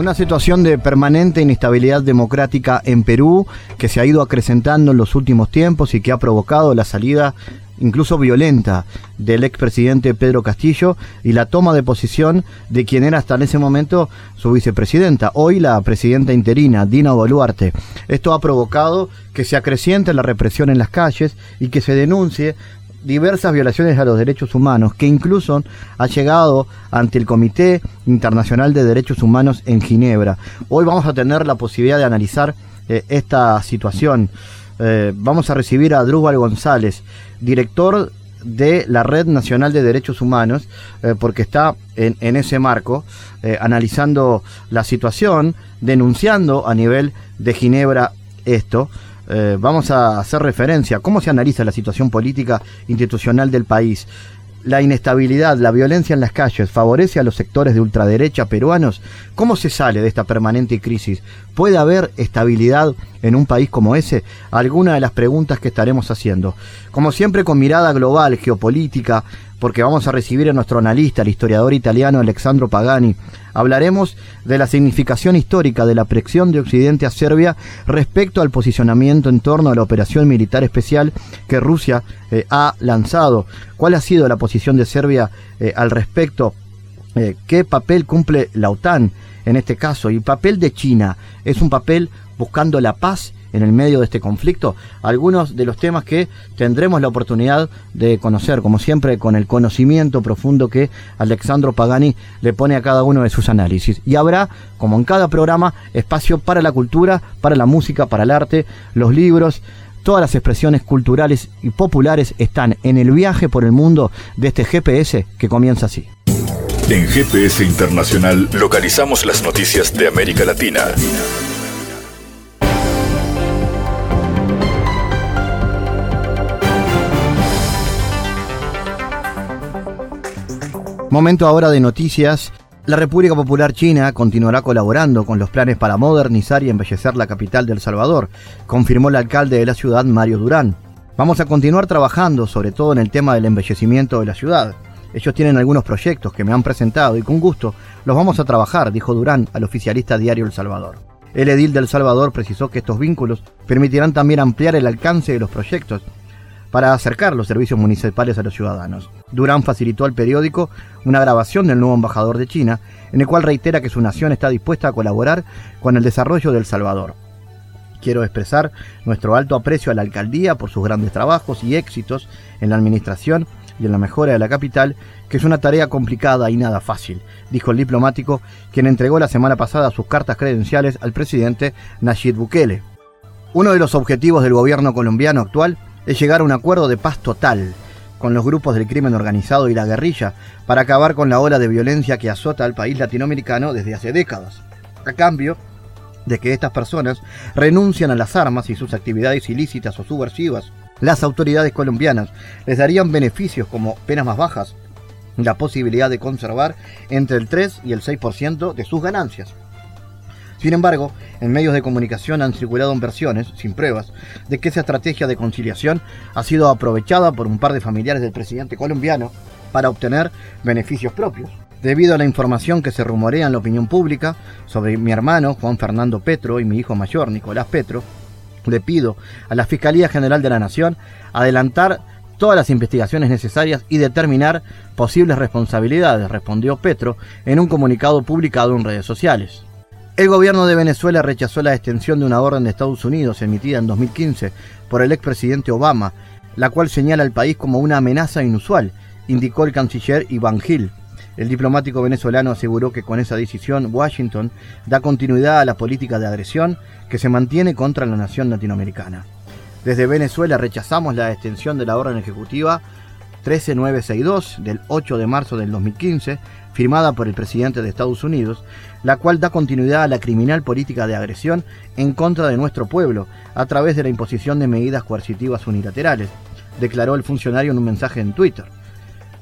Una situación de permanente inestabilidad democrática en Perú que se ha ido acrecentando en los últimos tiempos y que ha provocado la salida incluso violenta, del expresidente Pedro Castillo y la toma de posición de quien era hasta en ese momento su vicepresidenta, hoy la presidenta interina, Dina Boluarte. Esto ha provocado que se acreciente la represión en las calles y que se denuncie diversas violaciones a los derechos humanos, que incluso ha llegado ante el Comité Internacional de Derechos Humanos en Ginebra. Hoy vamos a tener la posibilidad de analizar eh, esta situación. Eh, vamos a recibir a Drúbal González, director de la Red Nacional de Derechos Humanos, eh, porque está en, ese marco analizando la situación, denunciando a nivel de Ginebra esto. Vamos a hacer referencia cómo se analiza la situación política institucional del país la inestabilidad, la violencia en las calles favorece a los sectores de ultraderecha peruanos, ¿cómo se sale de esta permanente crisis? ¿Puede haber estabilidad en un país como ese? Alguna de las preguntas que estaremos haciendo. Como siempre con mirada global, geopolítica, porque vamos a recibir a nuestro analista, el historiador italiano Alexandro Pagani. Hablaremos de la significación histórica de la presión de Occidente a Serbia respecto al posicionamiento en torno a la operación militar especial que Rusia eh, ha lanzado. ¿Cuál ha sido la posición de Serbia eh, al respecto? Eh, ¿Qué papel cumple la OTAN en este caso? Y el papel de China es un papel buscando la paz en el medio de este conflicto, algunos de los temas que tendremos la oportunidad de conocer, como siempre, con el conocimiento profundo que Alexandro Pagani le pone a cada uno de sus análisis. Y habrá, como en cada programa, espacio para la cultura, para la música, para el arte, los libros, todas las expresiones culturales y populares están en el viaje por el mundo de este GPS que comienza así. En GPS Internacional localizamos las noticias de América Latina. Momento ahora de noticias. La República Popular China continuará colaborando con los planes para modernizar y embellecer la capital de El Salvador, confirmó el alcalde de la ciudad, Mario Durán. Vamos a continuar trabajando sobre todo en el tema del embellecimiento de la ciudad. Ellos tienen algunos proyectos que me han presentado y con gusto los vamos a trabajar, dijo Durán al oficialista diario El Salvador. El edil del Salvador precisó que estos vínculos permitirán también ampliar el alcance de los proyectos para acercar los servicios municipales a los ciudadanos. Durán facilitó al periódico una grabación del nuevo embajador de China, en el cual reitera que su nación está dispuesta a colaborar con el desarrollo del Salvador. Quiero expresar nuestro alto aprecio a la alcaldía por sus grandes trabajos y éxitos en la administración y en la mejora de la capital, que es una tarea complicada y nada fácil, dijo el diplomático, quien entregó la semana pasada sus cartas credenciales al presidente Nayib Bukele. Uno de los objetivos del gobierno colombiano actual es llegar a un acuerdo de paz total con los grupos del crimen organizado y la guerrilla para acabar con la ola de violencia que azota al país latinoamericano desde hace décadas. A cambio de que estas personas renuncian a las armas y sus actividades ilícitas o subversivas, las autoridades colombianas les darían beneficios como penas más bajas, la posibilidad de conservar entre el 3 y el 6% de sus ganancias. Sin embargo, en medios de comunicación han circulado versiones, sin pruebas, de que esa estrategia de conciliación ha sido aprovechada por un par de familiares del presidente colombiano para obtener beneficios propios. Debido a la información que se rumorea en la opinión pública sobre mi hermano Juan Fernando Petro y mi hijo mayor Nicolás Petro, le pido a la Fiscalía General de la Nación adelantar todas las investigaciones necesarias y determinar posibles responsabilidades, respondió Petro en un comunicado publicado en redes sociales. El gobierno de Venezuela rechazó la extensión de una orden de Estados Unidos emitida en 2015 por el expresidente Obama, la cual señala al país como una amenaza inusual, indicó el canciller Iván Gil. El diplomático venezolano aseguró que con esa decisión Washington da continuidad a la política de agresión que se mantiene contra la nación latinoamericana. Desde Venezuela rechazamos la extensión de la orden ejecutiva 13962 del 8 de marzo del 2015, firmada por el presidente de Estados Unidos, la cual da continuidad a la criminal política de agresión en contra de nuestro pueblo a través de la imposición de medidas coercitivas unilaterales, declaró el funcionario en un mensaje en Twitter.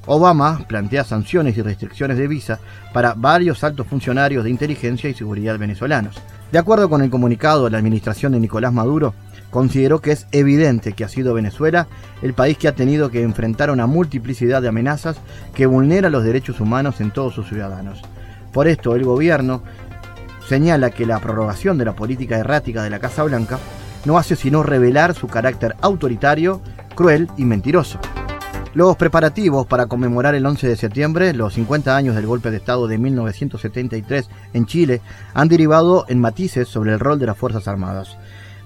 Obama plantea sanciones y restricciones de visa para varios altos funcionarios de inteligencia y seguridad venezolanos. De acuerdo con el comunicado de la administración de Nicolás Maduro, consideró que es evidente que ha sido Venezuela el país que ha tenido que enfrentar una multiplicidad de amenazas que vulnera los derechos humanos en todos sus ciudadanos. Por esto, el gobierno señala que la prorrogación de la política errática de la Casa Blanca no hace sino revelar su carácter autoritario, cruel y mentiroso. Los preparativos para conmemorar el 11 de septiembre, los 50 años del golpe de Estado de 1973 en Chile, han derivado en matices sobre el rol de las Fuerzas Armadas.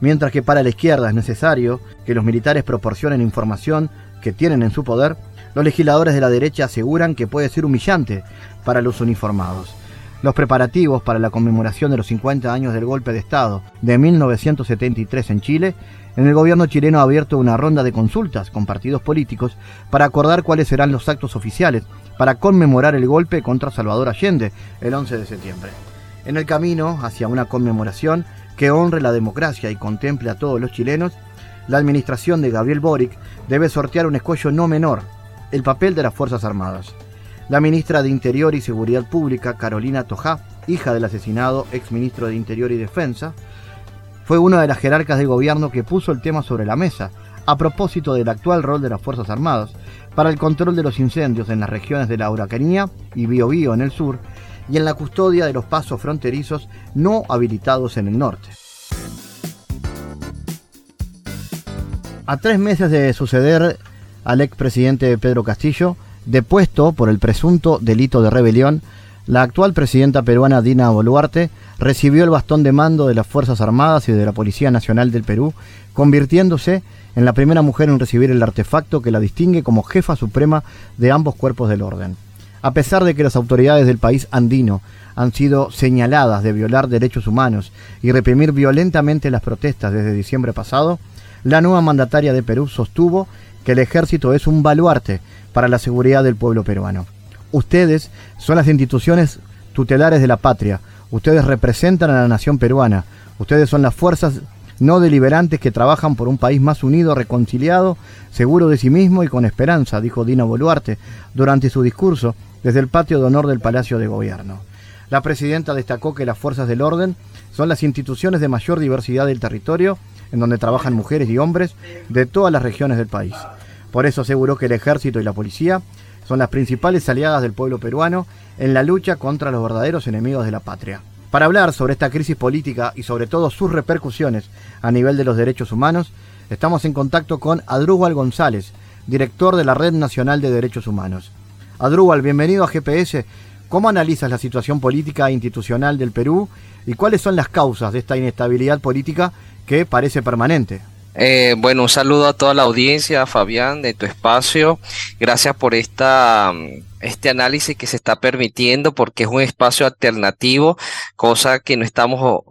Mientras que para la izquierda es necesario que los militares proporcionen información que tienen en su poder, los legisladores de la derecha aseguran que puede ser humillante para los uniformados. Los preparativos para la conmemoración de los 50 años del golpe de Estado de 1973 en Chile en el gobierno chileno ha abierto una ronda de consultas con partidos políticos para acordar cuáles serán los actos oficiales para conmemorar el golpe contra Salvador Allende el 11 de septiembre. En el camino hacia una conmemoración que honre la democracia y contemple a todos los chilenos, la administración de Gabriel Boric debe sortear un escollo no menor, el papel de las Fuerzas Armadas. La ministra de Interior y Seguridad Pública, Carolina Tojá, hija del asesinado exministro de Interior y Defensa, fue una de las jerarcas de gobierno que puso el tema sobre la mesa, a propósito del actual rol de las Fuerzas Armadas para el control de los incendios en las regiones de la Huracanía y Biobío en el sur y en la custodia de los pasos fronterizos no habilitados en el norte. A tres meses de suceder al expresidente Pedro Castillo, depuesto por el presunto delito de rebelión, la actual presidenta peruana Dina Boluarte recibió el bastón de mando de las Fuerzas Armadas y de la Policía Nacional del Perú, convirtiéndose en la primera mujer en recibir el artefacto que la distingue como jefa suprema de ambos cuerpos del orden. A pesar de que las autoridades del país andino han sido señaladas de violar derechos humanos y reprimir violentamente las protestas desde diciembre pasado, la nueva mandataria de Perú sostuvo que el ejército es un baluarte para la seguridad del pueblo peruano. Ustedes son las instituciones tutelares de la patria, Ustedes representan a la nación peruana. Ustedes son las fuerzas no deliberantes que trabajan por un país más unido, reconciliado, seguro de sí mismo y con esperanza, dijo Dina Boluarte durante su discurso desde el patio de honor del Palacio de Gobierno. La presidenta destacó que las fuerzas del orden son las instituciones de mayor diversidad del territorio, en donde trabajan mujeres y hombres de todas las regiones del país. Por eso aseguró que el ejército y la policía son las principales aliadas del pueblo peruano en la lucha contra los verdaderos enemigos de la patria. Para hablar sobre esta crisis política y sobre todo sus repercusiones a nivel de los derechos humanos, estamos en contacto con Adrúbal González, director de la Red Nacional de Derechos Humanos. Adrúbal, bienvenido a GPS. ¿Cómo analizas la situación política e institucional del Perú y cuáles son las causas de esta inestabilidad política que parece permanente? Eh, bueno, un saludo a toda la audiencia, Fabián, de tu espacio. Gracias por esta este análisis que se está permitiendo porque es un espacio alternativo, cosa que no estamos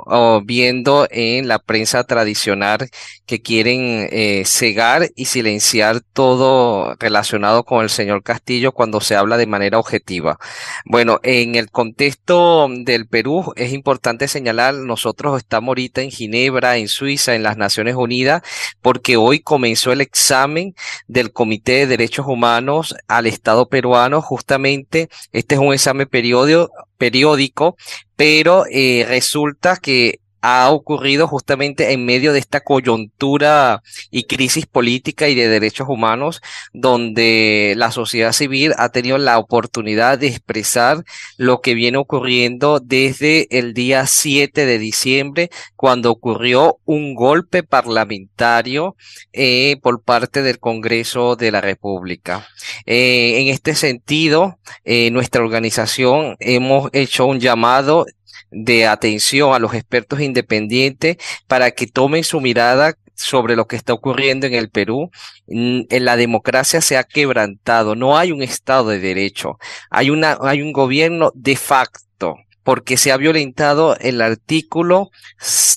viendo en la prensa tradicional que quieren eh, cegar y silenciar todo relacionado con el señor Castillo cuando se habla de manera objetiva. Bueno, en el contexto del Perú es importante señalar, nosotros estamos ahorita en Ginebra, en Suiza, en las Naciones Unidas, porque hoy comenzó el examen del Comité de Derechos Humanos al Estado peruano justamente este es un examen periódico, pero eh, resulta que ha ocurrido justamente en medio de esta coyuntura y crisis política y de derechos humanos, donde la sociedad civil ha tenido la oportunidad de expresar lo que viene ocurriendo desde el día 7 de diciembre, cuando ocurrió un golpe parlamentario eh, por parte del Congreso de la República. Eh, en este sentido, eh, nuestra organización hemos hecho un llamado de atención a los expertos independientes para que tomen su mirada sobre lo que está ocurriendo en el Perú. En la democracia se ha quebrantado, no hay un Estado de Derecho, hay, una, hay un gobierno de facto porque se ha violentado el artículo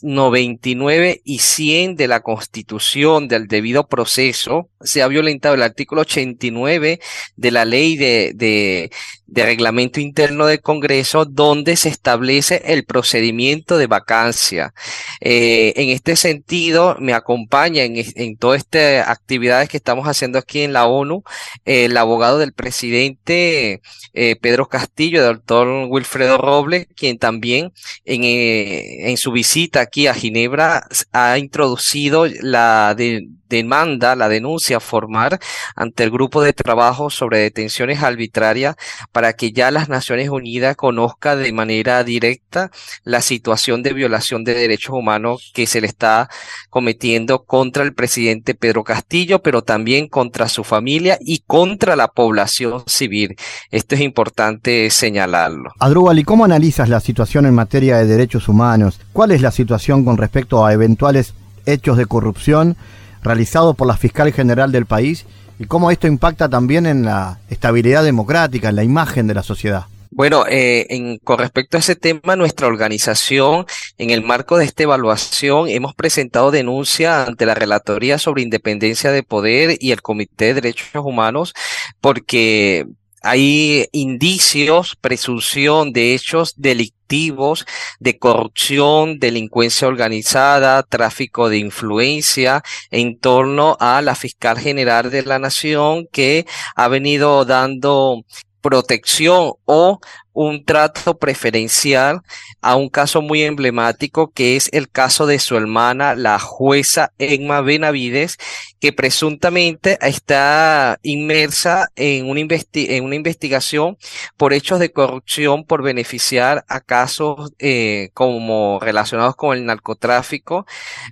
99 y 100 de la Constitución del debido proceso, se ha violentado el artículo 89 de la ley de, de, reglamento interno del Congreso, donde se establece el procedimiento de vacancia. Eh, en este sentido, me acompaña en, en todas estas actividades que estamos haciendo aquí en la ONU el abogado del presidente eh, Pedro Castillo, el doctor Wilfredo Robles, quien también en, eh, en su visita aquí a Ginebra ha introducido la de, demanda, la denuncia a formar ante el grupo de trabajo sobre detenciones arbitrarias para que ya las Naciones Unidas conozca de manera directa la situación de violación de derechos humanos que se le está cometiendo contra el presidente Pedro Castillo, pero también contra su familia y contra la población civil. Esto es importante señalarlo. Adrúbal, ¿y cómo analizas la situación en materia de derechos humanos? ¿Cuál es la situación con respecto a eventuales hechos de corrupción realizado por la fiscal general del país y cómo esto impacta también en la estabilidad democrática, en la imagen de la sociedad. Bueno, eh, con respecto a ese tema, nuestra organización, en el marco de esta evaluación, hemos presentado denuncia ante la Relatoría sobre Independencia de Poder y el Comité de Derechos Humanos, porque hay indicios, presunción de hechos delictivos, de corrupción, delincuencia organizada, tráfico de influencia en torno a la fiscal general de la nación que ha venido dando protección o un trato preferencial a un caso muy emblemático que es el caso de su hermana, la jueza Emma Benavides, que presuntamente está inmersa en una, en una investigación por hechos de corrupción por beneficiar a casos eh, como relacionados con el narcotráfico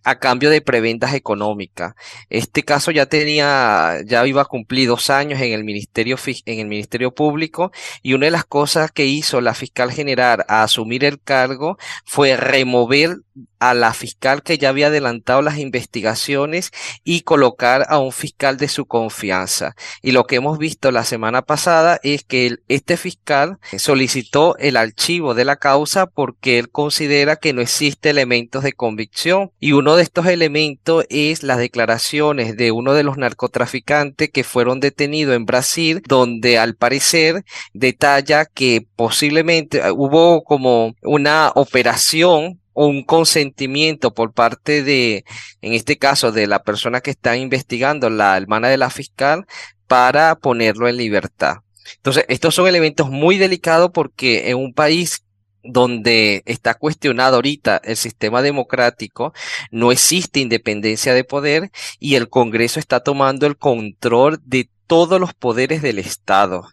a cambio de preventas económicas. Este caso ya tenía, ya iba a cumplir dos años en el Ministerio, en el Ministerio Público y una de las cosas que hizo la fiscal general a asumir el cargo fue remover a la fiscal que ya había adelantado las investigaciones y colocar a un fiscal de su confianza. Y lo que hemos visto la semana pasada es que este fiscal solicitó el archivo de la causa porque él considera que no existe elementos de convicción. Y uno de estos elementos es las declaraciones de uno de los narcotraficantes que fueron detenidos en Brasil, donde al parecer detalla que posiblemente hubo como una operación un consentimiento por parte de, en este caso, de la persona que está investigando, la hermana de la fiscal, para ponerlo en libertad. Entonces, estos son elementos muy delicados porque en un país donde está cuestionado ahorita el sistema democrático, no existe independencia de poder y el Congreso está tomando el control de todos los poderes del Estado.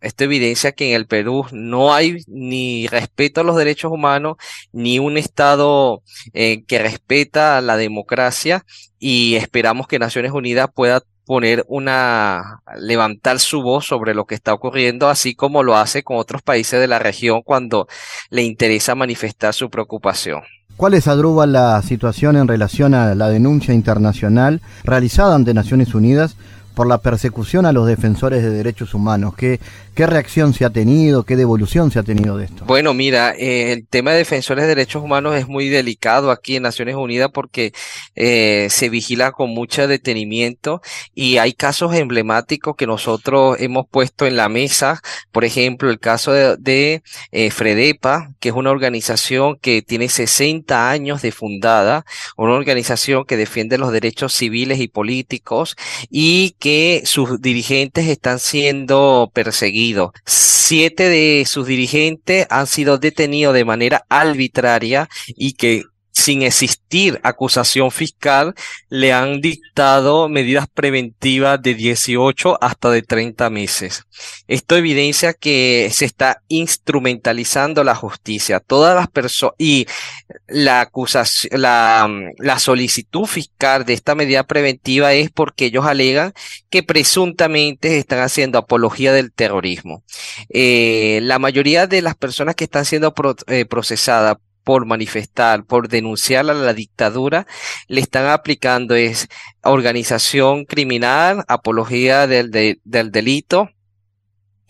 Esto evidencia que en el Perú no hay ni respeto a los derechos humanos, ni un Estado eh, que respeta la democracia y esperamos que Naciones Unidas pueda poner una, levantar su voz sobre lo que está ocurriendo, así como lo hace con otros países de la región cuando le interesa manifestar su preocupación. ¿Cuál es, Adruba, la situación en relación a la denuncia internacional realizada ante Naciones Unidas por la persecución a los defensores de derechos humanos. ¿Qué, qué reacción se ha tenido? ¿Qué devolución se ha tenido de esto? Bueno, mira, eh, el tema de defensores de derechos humanos es muy delicado aquí en Naciones Unidas porque eh, se vigila con mucho detenimiento y hay casos emblemáticos que nosotros hemos puesto en la mesa. Por ejemplo, el caso de, eh, Fredepa, que es una organización que tiene 60 años de fundada, una organización que defiende los derechos civiles y políticos y que sus dirigentes están siendo perseguidos. Siete de sus dirigentes han sido detenidos de manera arbitraria y que sin existir acusación fiscal, le han dictado medidas preventivas de 18 hasta de 30 meses. Esto evidencia que se está instrumentalizando la justicia. Todas las personas y la acusación, la, la solicitud fiscal de esta medida preventiva es porque ellos alegan que presuntamente están haciendo apología del terrorismo. Eh, la mayoría de las personas que están siendo eh, procesadas por manifestar, por denunciar a la dictadura, le están aplicando es organización criminal, apología del, del delito,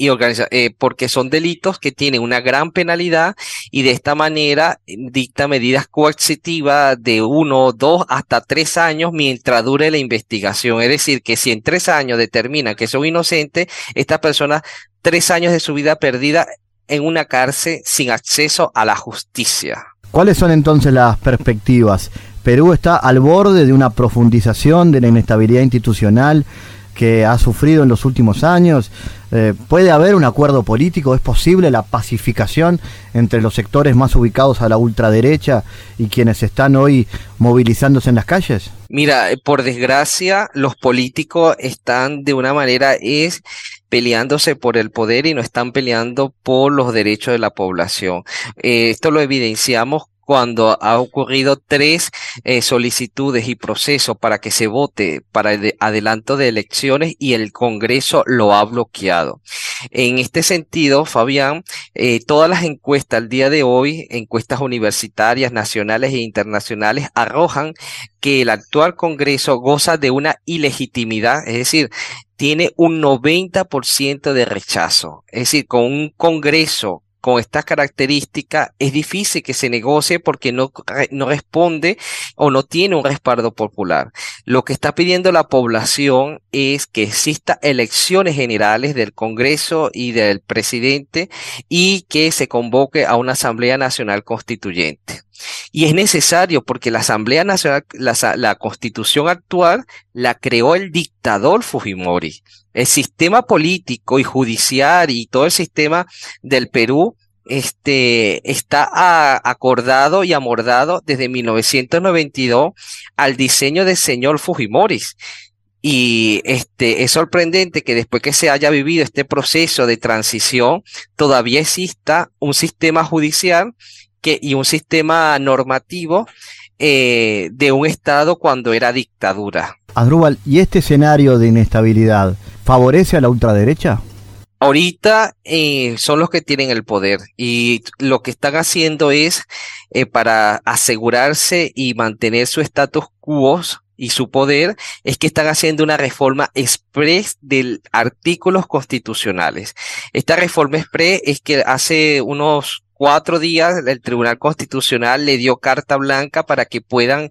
y organiza eh, porque son delitos que tienen una gran penalidad y de esta manera eh, dicta medidas coercitivas de uno, dos, hasta tres años mientras dure la investigación. Es decir, que si en tres años determinan que son inocentes, estas personas tres años de su vida perdida en una cárcel sin acceso a la justicia. ¿Cuáles son entonces las perspectivas? Perú está al borde de una profundización de la inestabilidad institucional que ha sufrido en los últimos años. Eh, ¿Puede haber un acuerdo político? ¿Es posible la pacificación entre los sectores más ubicados a la ultraderecha y quienes están hoy movilizándose en las calles? Mira, eh, por desgracia, los políticos están de una manera es peleándose por el poder y no están peleando por los derechos de la población. Eh, esto lo evidenciamos cuando ha ocurrido tres eh, solicitudes y procesos para que se vote para el adelanto de elecciones y el Congreso lo ha bloqueado. En este sentido, Fabián, eh, todas las encuestas al día de hoy, encuestas universitarias, nacionales e internacionales, arrojan que el actual Congreso goza de una ilegitimidad, es decir, tiene un 90% de rechazo. Es decir, con un Congreso con estas características es difícil que se negocie porque no, no responde o no tiene un respaldo popular. Lo que está pidiendo la población es que exista elecciones generales del Congreso y del presidente y que se convoque a una Asamblea Nacional Constituyente. Y es necesario porque la Asamblea Nacional, la, constitución actual la creó el dictador Fujimori. El sistema político y judicial y todo el sistema del Perú este, está acordado y amordado desde 1992 al diseño del señor Fujimori. Y este, es sorprendente que después que se haya vivido este proceso de transición, todavía exista un sistema judicial que, y un sistema normativo eh, de un Estado cuando era dictadura. Adrúbal, ¿y este escenario de inestabilidad favorece a la ultraderecha? Ahorita eh, son los que tienen el poder y lo que están haciendo es eh, para asegurarse y mantener su status quo y su poder es que están haciendo una reforma express de artículos constitucionales. Esta reforma express es que hace unos cuatro días el Tribunal Constitucional le dio carta blanca para que puedan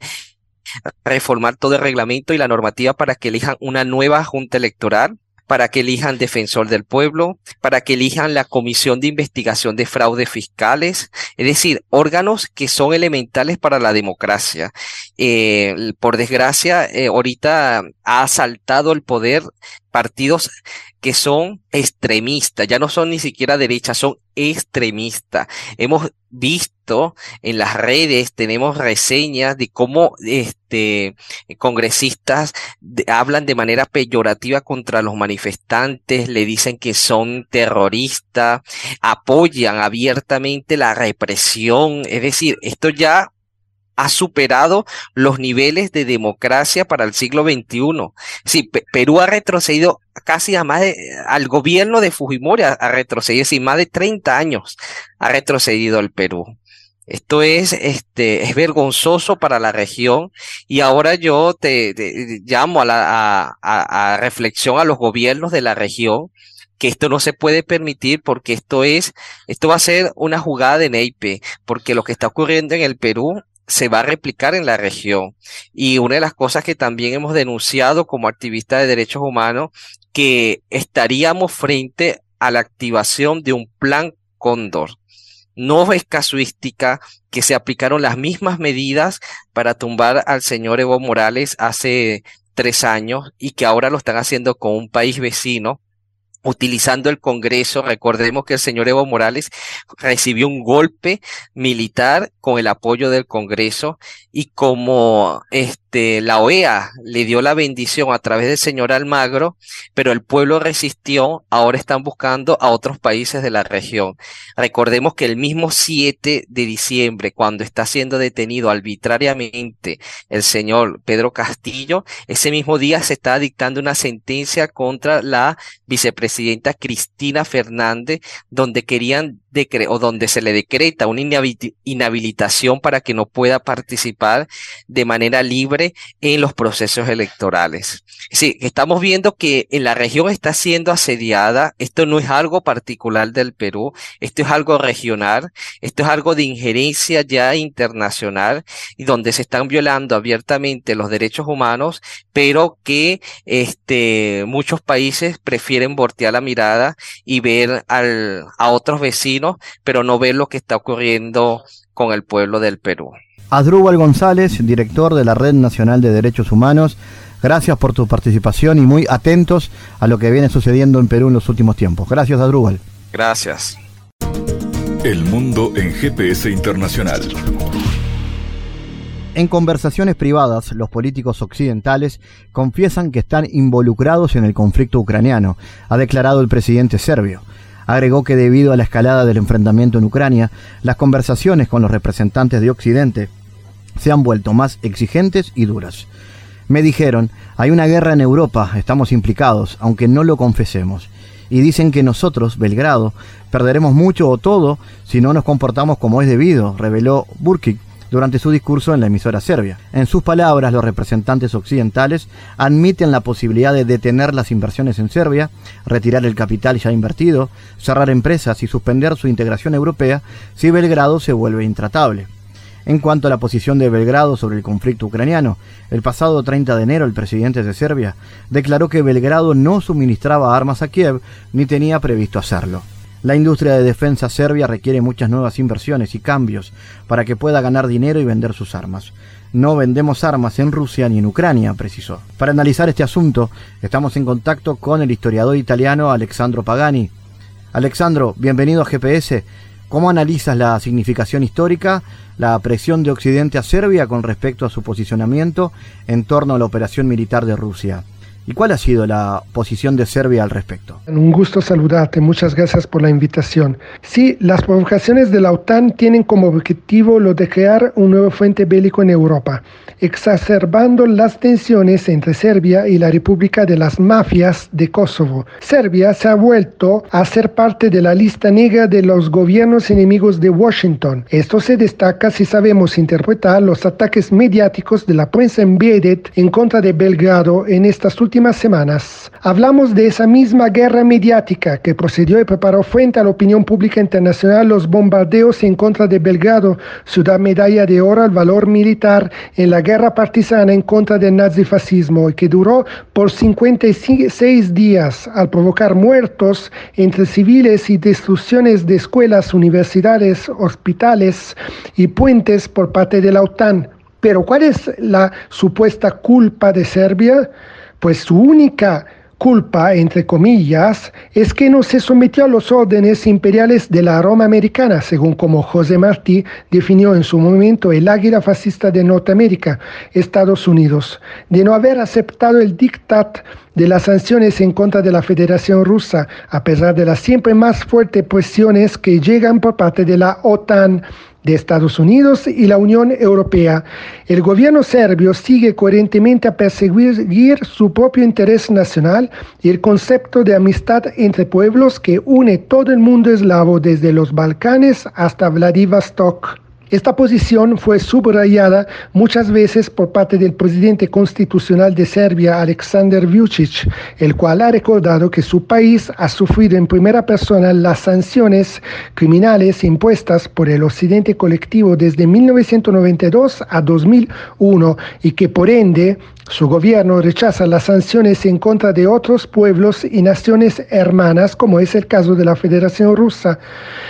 reformar todo el reglamento y la normativa para que elijan una nueva junta electoral para que elijan defensor del pueblo, para que elijan la comisión de investigación de fraudes fiscales, es decir, órganos que son elementales para la democracia. Eh, por desgracia, eh, ahorita ha asaltado el poder partidos que son extremistas, ya no son ni siquiera derechas, son extremistas. Hemos visto en las redes, tenemos reseñas de cómo este congresistas hablan de manera peyorativa contra los manifestantes, le dicen que son terroristas, apoyan abiertamente la represión, es decir, esto ya ha superado los niveles de democracia para el siglo XXI. Sí, Perú ha retrocedido casi a más de, al gobierno de Fujimori ha, retrocedido, sí, más de 30 años ha retrocedido el Perú. Esto es, este, es vergonzoso para la región y ahora yo te, llamo a la a reflexión a los gobiernos de la región que esto no se puede permitir porque esto es, esto va a ser una jugada de neipe, porque lo que está ocurriendo en el Perú se va a replicar en la región. Y una de las cosas que también hemos denunciado como activistas de derechos humanos, que estaríamos frente a la activación de un plan cóndor. No es casuística que se aplicaron las mismas medidas para tumbar al señor Evo Morales hace tres años y que ahora lo están haciendo con un país vecino utilizando el Congreso. Recordemos que el señor Evo Morales recibió un golpe militar con el apoyo del Congreso y como este, la OEA le dio la bendición a través del señor Almagro, pero el pueblo resistió, ahora están buscando a otros países de la región. Recordemos que el mismo 7 de diciembre, cuando está siendo detenido arbitrariamente el señor Pedro Castillo, ese mismo día se está dictando una sentencia contra la vicepresidenta Cristina Fernández, donde querían o donde se le decreta una inhabilitación para que no pueda participar de manera libre en los procesos electorales. Sí, estamos viendo que en la región está siendo asediada. Esto no es algo particular del Perú, esto es algo regional, esto es algo de injerencia ya internacional y donde se están violando abiertamente los derechos humanos, pero que este, muchos países prefieren voltear la mirada y ver al, a otros vecinos, pero no ver lo que está ocurriendo con el pueblo del Perú. Adrúbal González, director de la Red Nacional de Derechos Humanos, gracias por tu participación y muy atentos a lo que viene sucediendo en Perú en los últimos tiempos. Gracias, Adrúbal. Gracias. El mundo en GPS internacional. En conversaciones privadas, los políticos occidentales confiesan que están involucrados en el conflicto ucraniano, ha declarado el presidente serbio. Agregó que debido a la escalada del enfrentamiento en Ucrania, las conversaciones con los representantes de Occidente se han vuelto más exigentes y duras. Me dijeron, hay una guerra en Europa, estamos implicados, aunque no lo confesemos. Y dicen que nosotros, Belgrado, perderemos mucho o todo si no nos comportamos como es debido, reveló Burkic, durante su discurso en la emisora serbia. En sus palabras, los representantes occidentales admiten la posibilidad de detener las inversiones en Serbia, retirar el capital ya invertido, cerrar empresas y suspender su integración europea si Belgrado se vuelve intratable. En cuanto a la posición de Belgrado sobre el conflicto ucraniano, el pasado 30 de enero el presidente de Serbia declaró que Belgrado no suministraba armas a Kiev ni tenía previsto hacerlo. La industria de defensa serbia requiere muchas nuevas inversiones y cambios para que pueda ganar dinero y vender sus armas. No vendemos armas en Rusia ni en Ucrania, precisó. Para analizar este asunto, estamos en contacto con el historiador italiano Alexandro Pagani. Alexandro, bienvenido a GPS. ¿Cómo analizas la significación histórica, la presión de Occidente a Serbia con respecto a su posicionamiento en torno a la operación militar de Rusia? ¿Y cuál ha sido la posición de Serbia al respecto? Un gusto saludarte, muchas gracias por la invitación. Sí, las provocaciones de la OTAN tienen como objetivo lo de crear un nuevo frente bélico en Europa, exacerbando las tensiones entre Serbia y la República de las Mafias de Kosovo. Serbia se ha vuelto a ser parte de la lista negra de los gobiernos enemigos de Washington. Esto se destaca si sabemos interpretar los ataques mediáticos de la prensa embedded en contra de Belgrado en estas últimas semanas. Hablamos de esa misma guerra mediática que procedió y preparó frente a la opinión pública internacional los bombardeos en contra de Belgrado, ciudad medalla de oro al valor militar en la guerra partisana en contra del nazifascismo y que duró por 56 días al provocar muertos entre civiles y destrucciones de escuelas, universidades, hospitales y puentes por parte de la OTAN. Pero ¿cuál es la supuesta culpa de Serbia? Pues su única culpa, entre comillas, es que no se sometió a los órdenes imperiales de la Roma americana, según como José Martí definió en su momento el águila fascista de Norteamérica, Estados Unidos, de no haber aceptado el diktat de las sanciones en contra de la Federación Rusa, a pesar de las siempre más fuertes presiones que llegan por parte de la OTAN de Estados Unidos y la Unión Europea. El gobierno serbio sigue coherentemente a perseguir su propio interés nacional y el concepto de amistad entre pueblos que une todo el mundo eslavo desde los Balcanes hasta Vladivostok. Esta posición fue subrayada muchas veces por parte del presidente constitucional de Serbia, Aleksandar Vucic, el cual ha recordado que su país ha sufrido en primera persona las sanciones criminales impuestas por el Occidente colectivo desde 1992 a 2001 y que por ende su gobierno rechaza las sanciones en contra de otros pueblos y naciones hermanas, como es el caso de la Federación Rusa.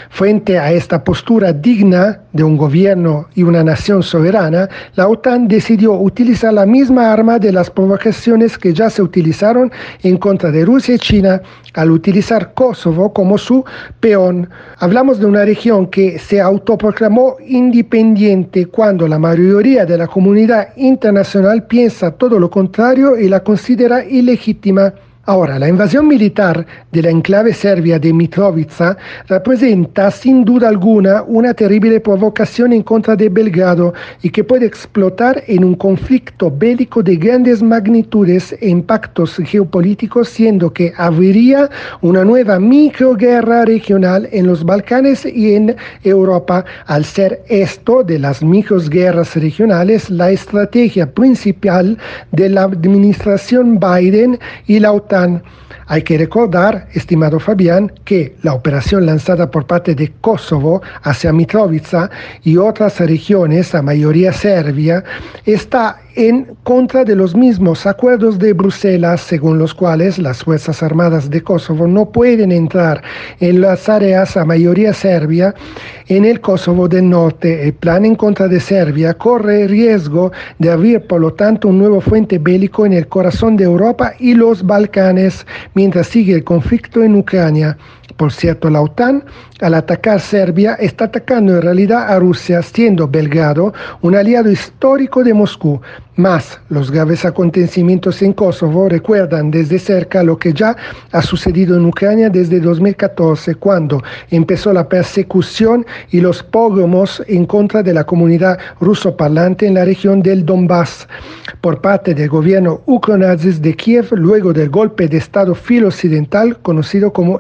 Frente a esta postura digna de un gobierno y una nación soberana, la OTAN decidió utilizar la misma arma de las provocaciones que ya se utilizaron en contra de Rusia y China al utilizar Kosovo como su peón. Hablamos de una región que se autoproclamó independiente cuando la mayoría de la comunidad internacional piensa todo lo contrario y la considera ilegítima. Ahora, la invasión militar de la enclave serbia de Mitrovica representa sin duda alguna una terrible provocación en contra de Belgrado y que puede explotar en un conflicto bélico de grandes magnitudes e impactos geopolíticos, siendo que habría una nueva microguerra regional en los Balcanes y en Europa, al ser esto de las microguerras regionales la estrategia principal de la administración Biden y la OTAN and hay que recordar, estimado Fabián, que la operación lanzada por parte de Kosovo hacia Mitrovica y otras regiones, a mayoría serbia, está en contra de los mismos acuerdos de Bruselas, según los cuales las Fuerzas Armadas de Kosovo no pueden entrar en las áreas a mayoría serbia en el Kosovo del Norte. El plan en contra de Serbia corre el riesgo de abrir, por lo tanto, un nuevo fuente bélico en el corazón de Europa y los Balcanes, mientras sigue el conflicto en Ucrania. Por cierto, la OTAN, al atacar Serbia, está atacando en realidad a Rusia, siendo Belgrado un aliado histórico de Moscú. Más los graves acontecimientos en Kosovo recuerdan desde cerca lo que ya ha sucedido en Ucrania desde 2014, cuando empezó la persecución y los pogromos en contra de la comunidad ruso parlante en la región del Donbass por parte del gobierno ucronazis de Kiev luego del golpe de Estado filo-occidental conocido como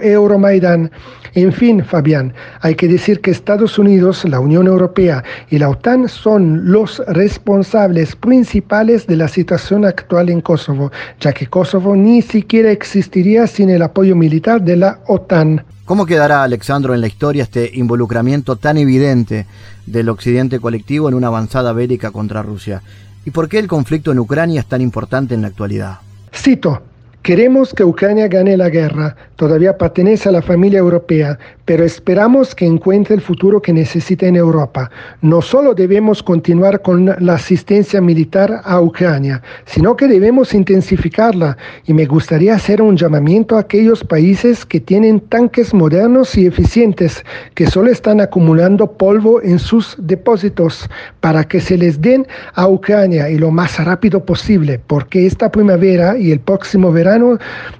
En fin, Fabián, hay que decir que Estados Unidos, la Unión Europea y la OTAN son los responsables principales de la situación actual en Kosovo, ya que Kosovo ni siquiera existiría sin el apoyo militar de la OTAN. ¿Cómo quedará, Alexandro, en la historia este involucramiento tan evidente del occidente colectivo en una avanzada bélica contra Rusia? ¿Y por qué el conflicto en Ucrania es tan importante en la actualidad? Cito, Queremos que Ucrania gane la guerra, todavía pertenece a la familia europea, pero esperamos que encuentre el futuro que necesita en Europa. No solo debemos continuar con la asistencia militar a Ucrania, sino que debemos intensificarla y me gustaría hacer un llamamiento a aquellos países que tienen tanques modernos y eficientes que solo están acumulando polvo en sus depósitos para que se les den a Ucrania y lo más rápido posible, porque esta primavera y el próximo verano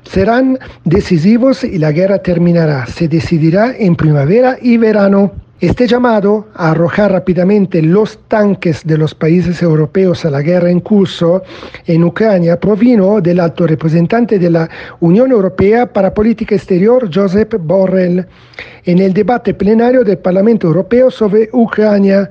serán decisivos y la guerra terminará. Se decidirá en primavera y verano. Este llamado a arrojar rápidamente los tanques de los países europeos a la guerra en curso en Ucrania provino del alto representante de la Unión Europea para Política Exterior, Josep Borrell, en el debate plenario del Parlamento Europeo sobre Ucrania.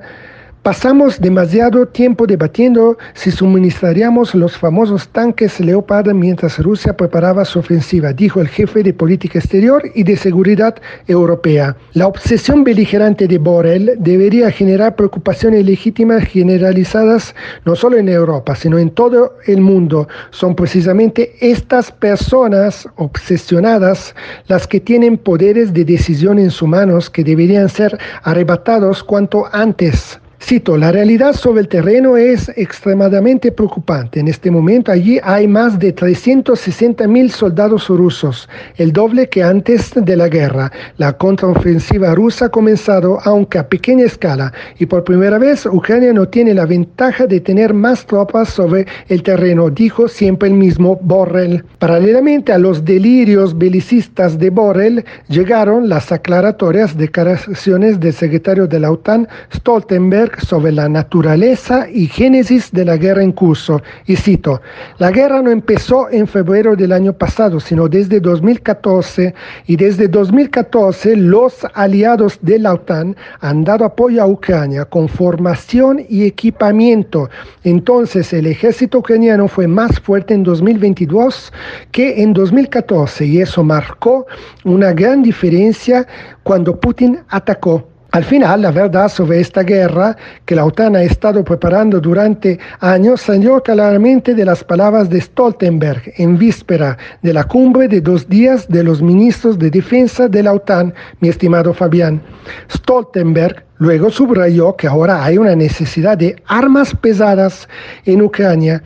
Pasamos demasiado tiempo debatiendo si suministraríamos los famosos tanques Leopard mientras Rusia preparaba su ofensiva, dijo el jefe de política exterior y de seguridad europea. La obsesión beligerante de Borrell debería generar preocupaciones legítimas generalizadas no solo en Europa, sino en todo el mundo. Son precisamente estas personas obsesionadas las que tienen poderes de decisión en sus manos que deberían ser arrebatados cuanto antes. Cito, la realidad sobre el terreno es extremadamente preocupante. En este momento allí hay más de 360 mil soldados rusos, el doble que antes de la guerra. La contraofensiva rusa ha comenzado, aunque a pequeña escala, y por primera vez Ucrania no tiene la ventaja de tener más tropas sobre el terreno, dijo siempre el mismo Borrell. Paralelamente a los delirios belicistas de Borrell, llegaron las aclaratorias declaraciones del secretario de la OTAN, Stoltenberg, sobre la naturaleza y génesis de la guerra en curso. Y cito, la guerra no empezó en febrero del año pasado, sino desde 2014, y desde 2014 los aliados de la OTAN han dado apoyo a Ucrania con formación y equipamiento. Entonces el ejército ucraniano fue más fuerte en 2022 que en 2014 y eso marcó una gran diferencia cuando Putin atacó al final, la verdad sobre esta guerra que la OTAN ha estado preparando durante años salió claramente de las palabras de Stoltenberg en víspera de la cumbre de dos días de los ministros de defensa de la OTAN, mi estimado Fabián. Stoltenberg luego subrayó que ahora hay una necesidad de armas pesadas en Ucrania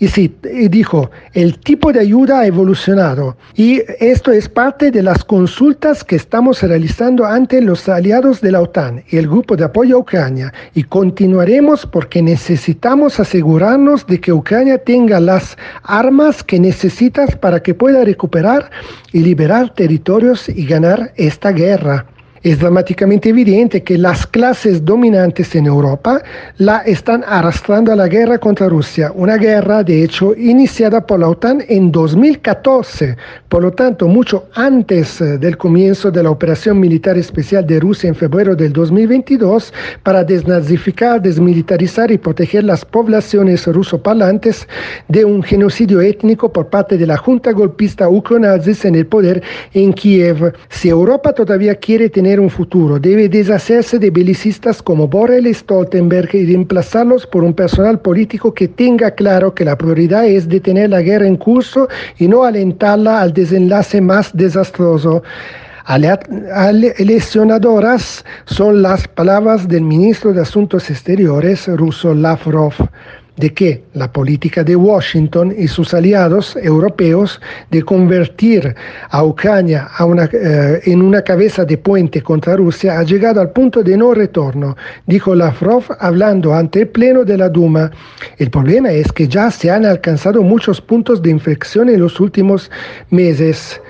Y sí, dijo, el tipo de ayuda ha evolucionado y esto es parte de las consultas que estamos realizando ante los aliados de la OTAN y el grupo de apoyo a Ucrania y continuaremos porque necesitamos asegurarnos de que Ucrania tenga las armas que necesita para que pueda recuperar y liberar territorios y ganar esta guerra. Es dramáticamente evidente que las clases dominantes en Europa la están arrastrando a la guerra contra Rusia, una guerra de hecho iniciada por la OTAN en 2014, por lo tanto mucho antes eh, del comienzo de la operación militar especial de Rusia en febrero del 2022 para desnazificar, desmilitarizar y proteger las poblaciones rusoparlantes de un genocidio étnico por parte de la junta golpista ucronazis en el poder en Kiev. Si Europa todavía quiere tener un futuro, debe deshacerse de belicistas como Borrell y Stoltenberg y reemplazarlos por un personal político que tenga claro que la prioridad es detener la guerra en curso y no alentarla al desenlace más desastroso. Lesionadoras son las palabras del ministro de Asuntos Exteriores ruso Lavrov de que la política de Washington y sus aliados europeos de convertir a Ucrania eh, en una cabeza de puente contra Rusia ha llegado al punto de no retorno, dijo Lavrov hablando ante el Pleno de la Duma. El problema es que ya se han alcanzado muchos puntos de inflexión en los últimos meses.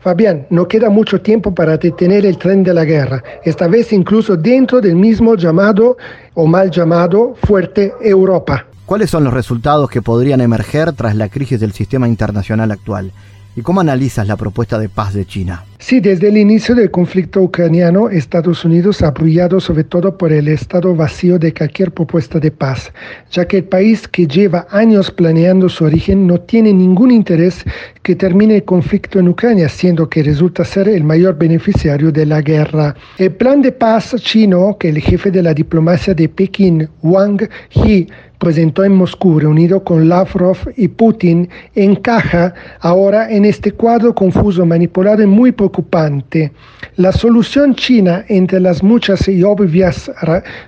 Fabián, no queda mucho tiempo para detener el tren de la guerra, esta vez incluso dentro del mismo llamado o mal llamado fuerte Europa. ¿Cuáles son los resultados que podrían emerger tras la crisis del sistema internacional actual? ¿Y cómo analizas la propuesta de paz de China? Sí, desde el inicio del conflicto ucraniano, Estados Unidos ha apoyado sobre todo por el estado vacío de cualquier propuesta de paz, ya que el país que lleva años planeando su origen no tiene ningún interés que termine el conflicto en Ucrania, siendo que resulta ser el mayor beneficiario de la guerra. El plan de paz chino que el jefe de la diplomacia de Pekín, Wang Yi, presentó en Moscú reunido con Lavrov y Putin encaja ahora en este cuadro confuso, manipulado y muy La solución china, entre las muchas y obvias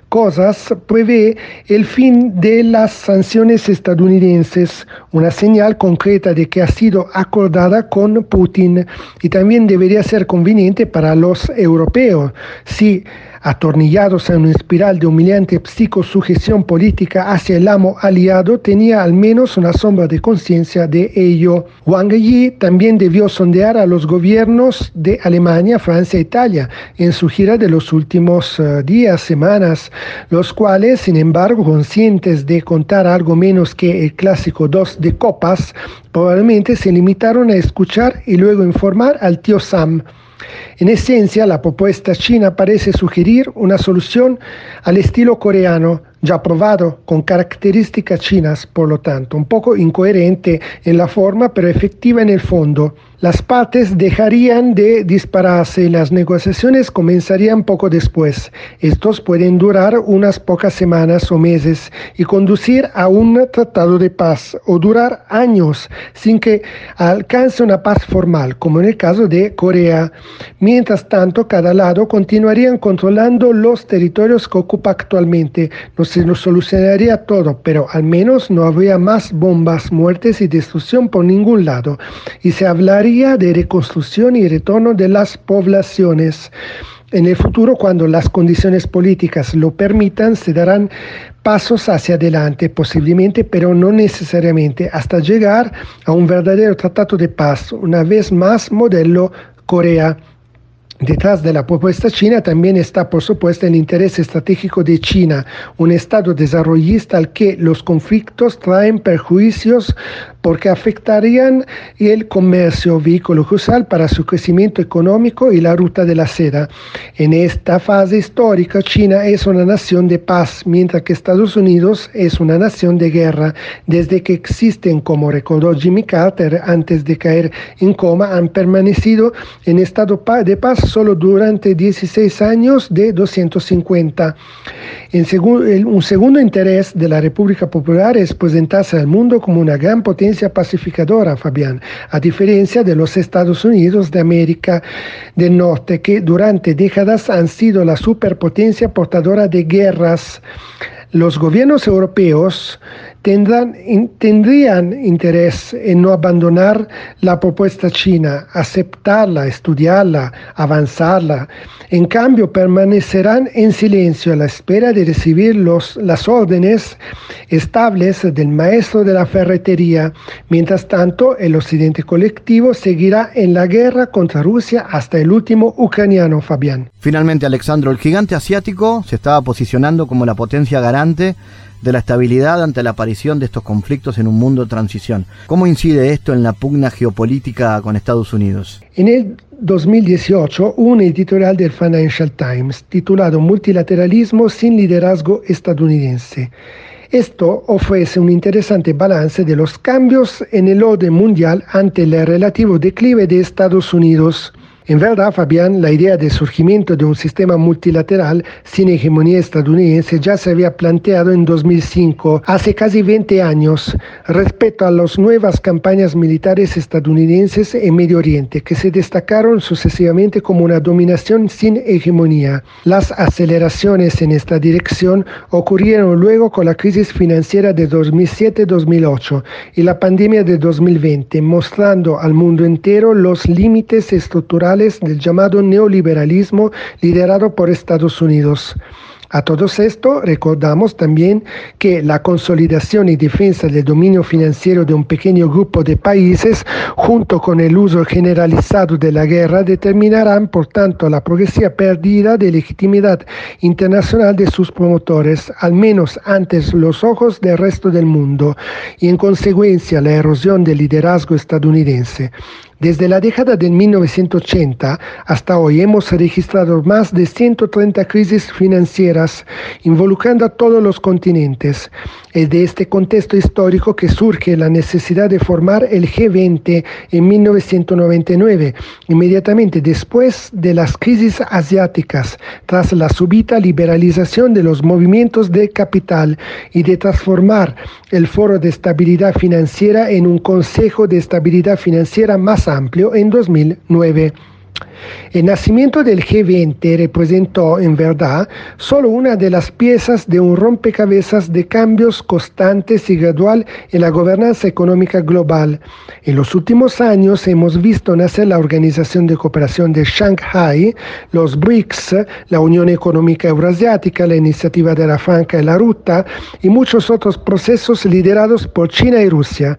cosas, prevé el fin de las sanciones estadounidenses, una señal concreta de que ha sido acordada con Putin y también debería ser conveniente para los europeos. Si atornillados en una espiral de humillante psicosujeción política hacia el amo aliado, tenía al menos una sombra de conciencia de ello. Wang Yi también debió sondear a los gobiernos de Alemania, Francia e Italia en su gira de los últimos uh, días, semanas, los cuales, sin embargo, conscientes de contar algo menos que el clásico dos de copas, probablemente se limitaron a escuchar y luego informar al tío Sam. En esencia, la propuesta china parece sugerir una solución al estilo coreano, ya probado con características chinas, por lo tanto, un poco incoherente en la forma, pero efectiva en el fondo. Las partes dejarían de dispararse y las negociaciones comenzarían poco después. Estos pueden durar unas pocas semanas o meses y conducir a un tratado de paz o durar años sin que alcance una paz formal, como en el caso de Corea. Mientras tanto, cada lado continuarían controlando los territorios que ocupa actualmente. No se nos solucionaría todo, pero al menos no habría más bombas, muertes y destrucción por ningún lado. Y se hablaría de reconstrucción y retorno de las poblaciones. En el futuro, cuando las condiciones políticas lo permitan, se darán pasos hacia adelante, posiblemente, pero no necesariamente, hasta llegar a un verdadero tratado de paz, una vez más modelo Corea. Detrás de la propuesta china también está, por supuesto, el interés estratégico de China, un Estado desarrollista al que los conflictos traen perjuicios porque afectarían el comercio vehículo crucial para su crecimiento económico y la ruta de la seda. En esta fase histórica, China es una nación de paz, mientras que Estados Unidos es una nación de guerra. Desde que existen, como recordó Jimmy Carter antes de caer en coma, han permanecido en estado de paz solo durante 16 años de 250. En un segundo interés de la República Popular es presentarse al mundo como una gran potencia pacificadora, Fabián, a diferencia de los Estados Unidos de América del Norte, que durante décadas han sido la superpotencia portadora de guerras. Los gobiernos europeos tendrían interés en no abandonar la propuesta china, aceptarla, estudiarla, avanzarla. En cambio, permanecerán en silencio a la espera de recibir los, las órdenes estables del maestro de la ferretería. Mientras tanto, el occidente colectivo seguirá en la guerra contra Rusia hasta el último ucraniano, Fabián. Finalmente, Alexandro, el gigante asiático se estaba posicionando como la potencia garante de la estabilidad ante la aparición de estos conflictos en un mundo de transición. ¿Cómo incide esto en la pugna geopolítica con Estados Unidos? En el 2018 un editorial del Financial Times titulado Multilateralismo sin liderazgo estadounidense. Esto ofrece un interesante balance de los cambios en el orden mundial ante el relativo declive de Estados Unidos. En verdad, Fabián, la idea de surgimiento de un sistema multilateral sin hegemonía estadounidense ya se había planteado en 2005, hace casi 20 años, respecto a las nuevas campañas militares estadounidenses en Medio Oriente, que se destacaron sucesivamente como una dominación sin hegemonía. Las aceleraciones en esta dirección ocurrieron luego con la crisis financiera de 2007-2008 y la pandemia de 2020, mostrando al mundo entero los límites estructurales del llamado neoliberalismo liderado por Estados Unidos. A todos esto recordamos también que la consolidación y defensa del dominio financiero de un pequeño grupo de países, junto con el uso generalizado de la guerra, determinarán por tanto la progresiva pérdida de legitimidad internacional de sus promotores, al menos ante los ojos del resto del mundo, y en consecuencia la erosión del liderazgo estadounidense. Desde la década de 1980 hasta hoy hemos registrado más de 130 crisis financieras involucrando a todos los continentes. Es de este contexto histórico que surge la necesidad de formar el G20 en 1999, inmediatamente después de las crisis asiáticas, tras la súbita liberalización de los movimientos de capital y de transformar el Foro de Estabilidad Financiera en un Consejo de Estabilidad Financiera más amplio en 2009. El nacimiento del G20 representó, en verdad, solo una de las piezas de un rompecabezas de cambios constantes y gradual en la gobernanza económica global. En los últimos años hemos visto nacer la Organización de Cooperación de Shanghai, los BRICS, la Unión Económica Euroasiática, la Iniciativa de la Franca y la Ruta y muchos otros procesos liderados por China y Rusia.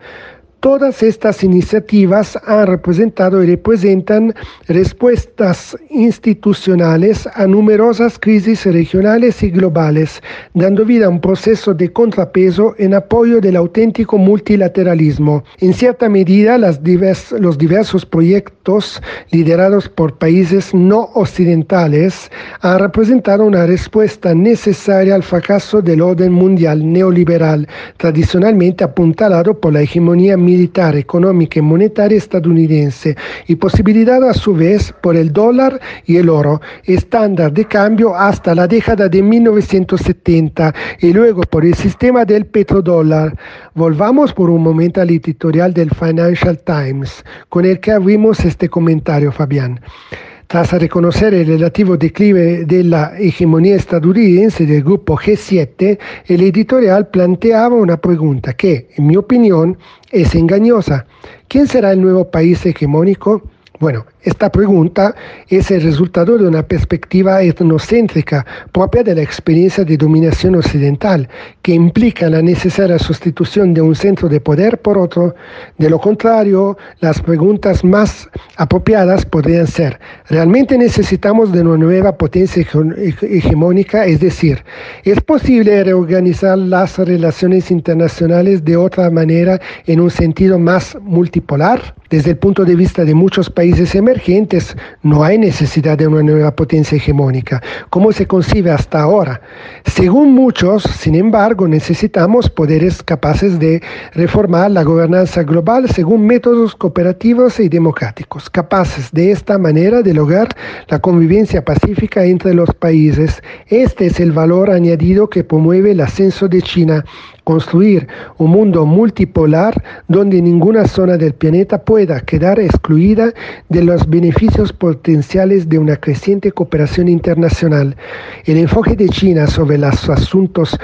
Todas estas iniciativas han representado y representan respuestas institucionales a numerosas crisis regionales y globales, dando vida a un proceso de contrapeso en apoyo del auténtico multilateralismo. En cierta medida, los diversos proyectos liderados por países no occidentales han representado una respuesta necesaria al fracaso del orden mundial neoliberal, tradicionalmente apuntalado por la hegemonía militar militar, económica y monetaria estadounidense y posibilidad a su vez por el dólar y el oro, estándar de cambio hasta la década de 1970 y luego por el sistema del petrodólar. Volvamos por un momento al editorial del Financial Times, con el que abrimos este comentario, Fabián. Tras reconocer el relativo declive de la hegemonía estadounidense del grupo G7, el editorial planteaba una pregunta que, en mi opinión, es engañosa. ¿Quién será el nuevo país hegemónico? Bueno, esta pregunta es el resultado de una perspectiva etnocéntrica propia de la experiencia de dominación occidental, que implica la necesaria sustitución de un centro de poder por otro. De lo contrario, las preguntas más apropiadas podrían ser, ¿realmente necesitamos de una nueva potencia hegemónica? Es decir, ¿es posible reorganizar las relaciones internacionales de otra manera en un sentido más multipolar? Desde el punto de vista de muchos países emergentes, no hay necesidad de una nueva potencia hegemónica, como se concibe hasta ahora. Según muchos, sin embargo, necesitamos poderes capaces de reformar la gobernanza global según métodos cooperativos y democráticos, capaces de esta manera de lograr la convivencia pacífica entre los países. Este es el valor añadido que promueve el ascenso de China construir un mundo multipolar donde ninguna zona del planeta pueda quedar excluida de los beneficios potenciales de una creciente cooperación internacional. El enfoque de China sobre los asuntos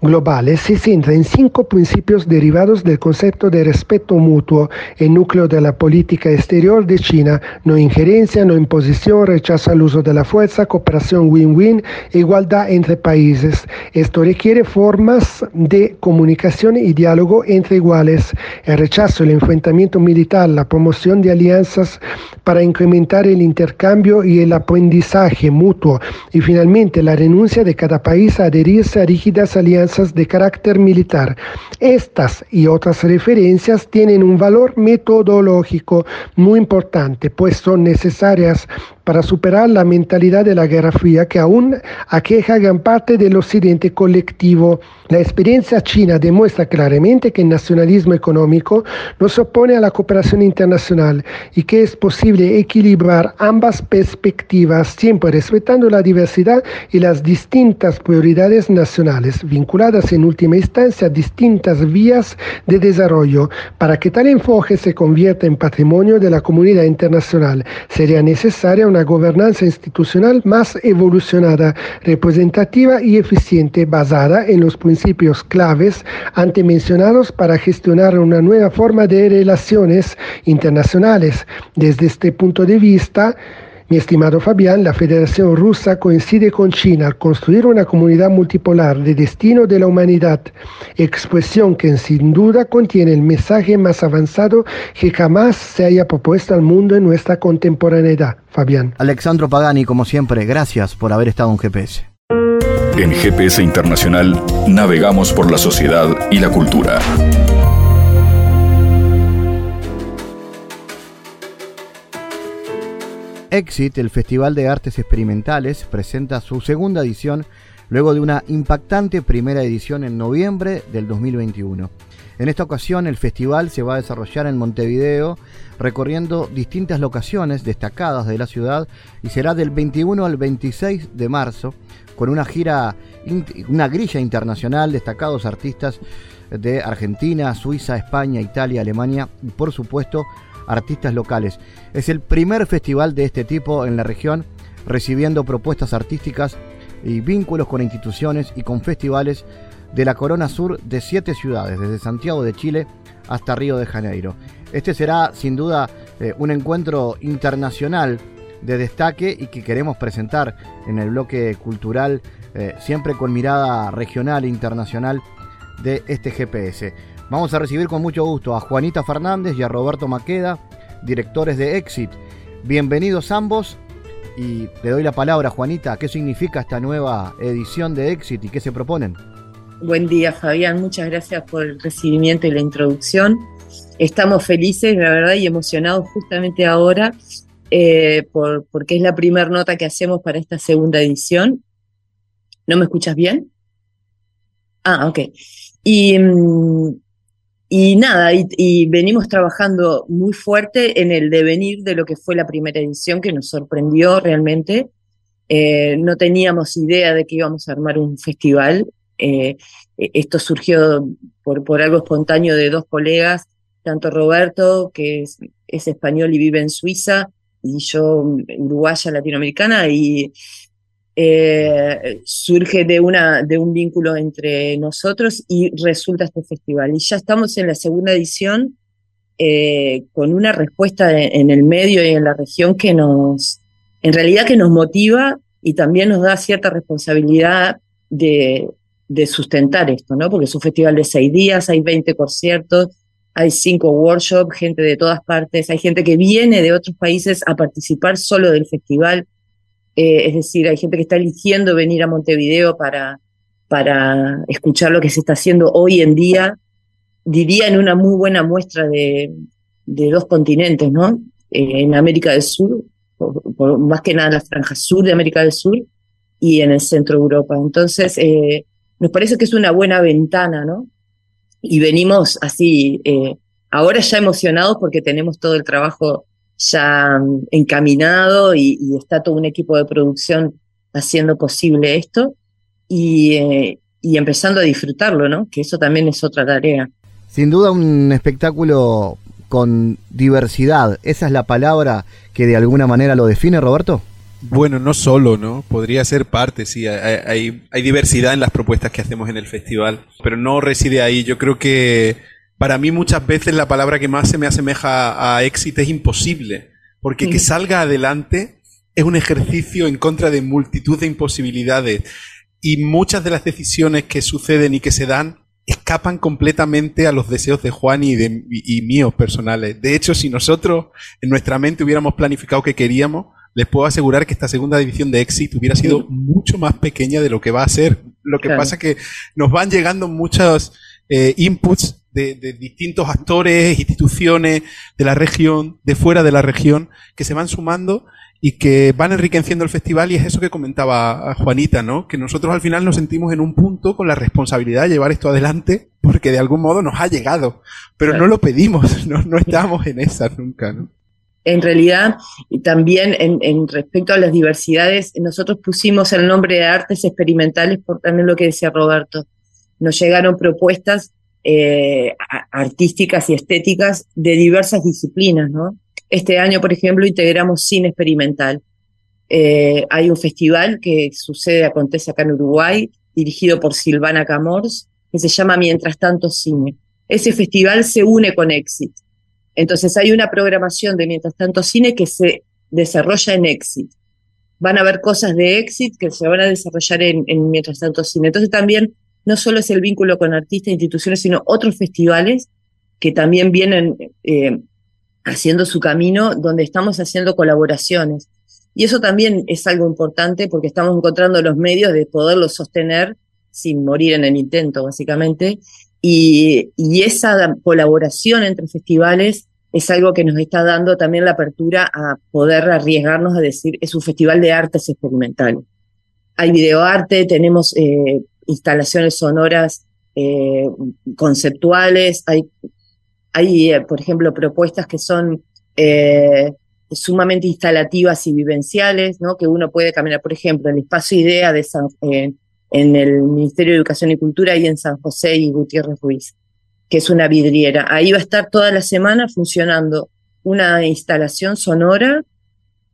globales se centra en cinco principios derivados del concepto de respeto mutuo, el núcleo de la política exterior de China, no injerencia, no imposición, rechazo al uso de la fuerza, cooperación win-win, igualdad entre países. Esto requiere formas de comunicación y diálogo entre iguales, el rechazo, el enfrentamiento militar, la promoción de alianzas para incrementar el intercambio y el aprendizaje mutuo y finalmente la renuncia de cada país a adherirse a rígidas alianzas de carácter militar. Estas y otras referencias tienen un valor metodológico muy importante, pues son necesarias para superar la mentalidad de la Guerra Fría que aún aqueja gran parte del occidente colectivo. La experiencia china demuestra claramente que el nacionalismo económico no se opone a la cooperación internacional y que es posible equilibrar ambas perspectivas siempre respetando la diversidad y las distintas prioridades nacionales, vinculadas en última instancia a distintas vías de desarrollo. Para que tal enfoque se convierta en patrimonio de la comunidad internacional, sería necesaria una gobernanza institucional más evolucionada, representativa y eficiente, basada en los principios claves antemencionados para gestionar una nueva forma de relaciones internacionales. Desde este punto de vista, mi estimado Fabián, la Federación Rusa coincide con China al construir una comunidad multipolar de destino de la humanidad, expresión que sin duda contiene el mensaje más avanzado que jamás se haya propuesto al mundo en nuestra contemporaneidad. Fabián. Alexandro Pagani, como siempre, gracias por haber estado en GPS. En GPS Internacional navegamos por la sociedad y la cultura. Exit, el Festival de Artes Experimentales, presenta su segunda edición luego de una impactante primera edición en noviembre del 2021. En esta ocasión el festival se va a desarrollar en Montevideo, recorriendo distintas locaciones destacadas de la ciudad y será del 21 al 26 de marzo con una gira, una grilla internacional, destacados artistas de Argentina, Suiza, España, Italia, Alemania y por supuesto artistas locales. Es el primer festival de este tipo en la región, recibiendo propuestas artísticas y vínculos con instituciones y con festivales de la Corona Sur de siete ciudades, desde Santiago de Chile hasta Río de Janeiro. Este será sin duda eh, un encuentro internacional de destaque y que queremos presentar en el bloque cultural, eh, siempre con mirada regional e internacional de este GPS. Vamos a recibir con mucho gusto a Juanita Fernández y a Roberto Maqueda, directores de Exit. Bienvenidos ambos y le doy la palabra, Juanita. ¿Qué significa esta nueva edición de Exit y qué se proponen? Buen día, Fabián. Muchas gracias por el recibimiento y la introducción. Estamos felices, la verdad, y emocionados justamente ahora eh, por, porque es la primera nota que hacemos para esta segunda edición. ¿No me escuchas bien? Ah, ok. Y, mm, y nada, y, venimos trabajando muy fuerte en el devenir de lo que fue la primera edición, que nos sorprendió realmente. Eh, no teníamos idea de que íbamos a armar un festival. Eh, e, esto surgió por, por algo espontáneo de dos colegas, tanto Roberto, que es, es español y vive en Suiza, y yo uruguaya latinoamericana, y eh, surge de, una, de un vínculo entre nosotros y resulta este festival. Y ya estamos en la segunda edición eh, con una respuesta en el medio y en la región que nos, en realidad que nos motiva y también nos da cierta responsabilidad de, de sustentar esto, ¿no? Porque es un festival de seis días, hay 20 conciertos, hay cinco workshops, gente de todas partes, hay gente que viene de otros países a participar solo del festival eh, es decir, hay gente que está eligiendo venir a Montevideo para, para escuchar lo que se está haciendo hoy en día, diría en una muy buena muestra de, de dos continentes, ¿no? Eh, en América del Sur, por, más que nada en la franja sur de América del Sur y en el centro de Europa. Entonces, eh, nos parece que es una buena ventana, ¿no? Y venimos así, ahora ya emocionados porque tenemos todo el trabajo ya mm, encaminado y, está todo un equipo de producción haciendo posible esto. Y, eh, y empezando a disfrutarlo, ¿no? Que eso también es otra tarea. Sin duda un espectáculo con diversidad, esa es la palabra que de alguna manera lo define, Roberto. Bueno, no solo, ¿no? Podría ser parte, sí. Hay, hay, diversidad en las propuestas que hacemos en el festival, pero no reside ahí. Yo creo que para mí muchas veces la palabra que más se me asemeja a éxito es imposible, porque que salga adelante es un ejercicio en contra de multitud de imposibilidades y muchas de las decisiones que suceden y que se dan escapan completamente a los deseos de Juan y, de, y míos personales. De hecho, si nosotros en nuestra mente hubiéramos planificado que queríamos, les puedo asegurar que esta segunda división de Exit hubiera sido mucho más pequeña de lo que va a ser. Lo que pasa es que nos van llegando muchos eh, inputs de, de, distintos actores, instituciones de la región, de fuera de la región, que se van sumando y que van enriqueciendo el festival y es eso que comentaba Juanita, ¿no? Que nosotros al final nos sentimos en un punto con la responsabilidad de llevar esto adelante porque de algún modo nos ha llegado, pero no lo pedimos, no, no estábamos en esa nunca, ¿no? en realidad, también en, respecto a las diversidades, nosotros pusimos el nombre de artes experimentales por también lo que decía Roberto. Nos llegaron propuestas eh, artísticas y estéticas de diversas disciplinas, ¿no? Este año, por ejemplo, integramos cine experimental. Eh, hay un festival que sucede, acontece acá en Uruguay, dirigido por Silvana Camors, que se llama Mientras tanto Cine. Ese festival se une con Exit entonces hay una programación de Mientras tanto Cine que se desarrolla en Exit. Van a haber cosas de Exit que se van a desarrollar en, Mientras tanto Cine. Entonces también no solo es el vínculo con artistas e instituciones, sino otros festivales que también vienen eh, haciendo su camino, donde estamos haciendo colaboraciones. Y eso también es algo importante porque estamos encontrando los medios de poderlo sostener sin morir en el intento, básicamente, y, esa colaboración entre festivales es algo que nos está dando también la apertura a poder arriesgarnos a decir, es un festival de artes experimentales. Hay videoarte, tenemos eh, instalaciones sonoras eh, conceptuales, hay, hay eh, por ejemplo, propuestas que son sumamente instalativas y vivenciales, ¿no? que uno puede caminar, por ejemplo, el espacio IDEA de San, en el Ministerio de Educación y Cultura y en San José y Gutiérrez Ruiz, que es una vidriera. Ahí va a estar toda la semana funcionando una instalación sonora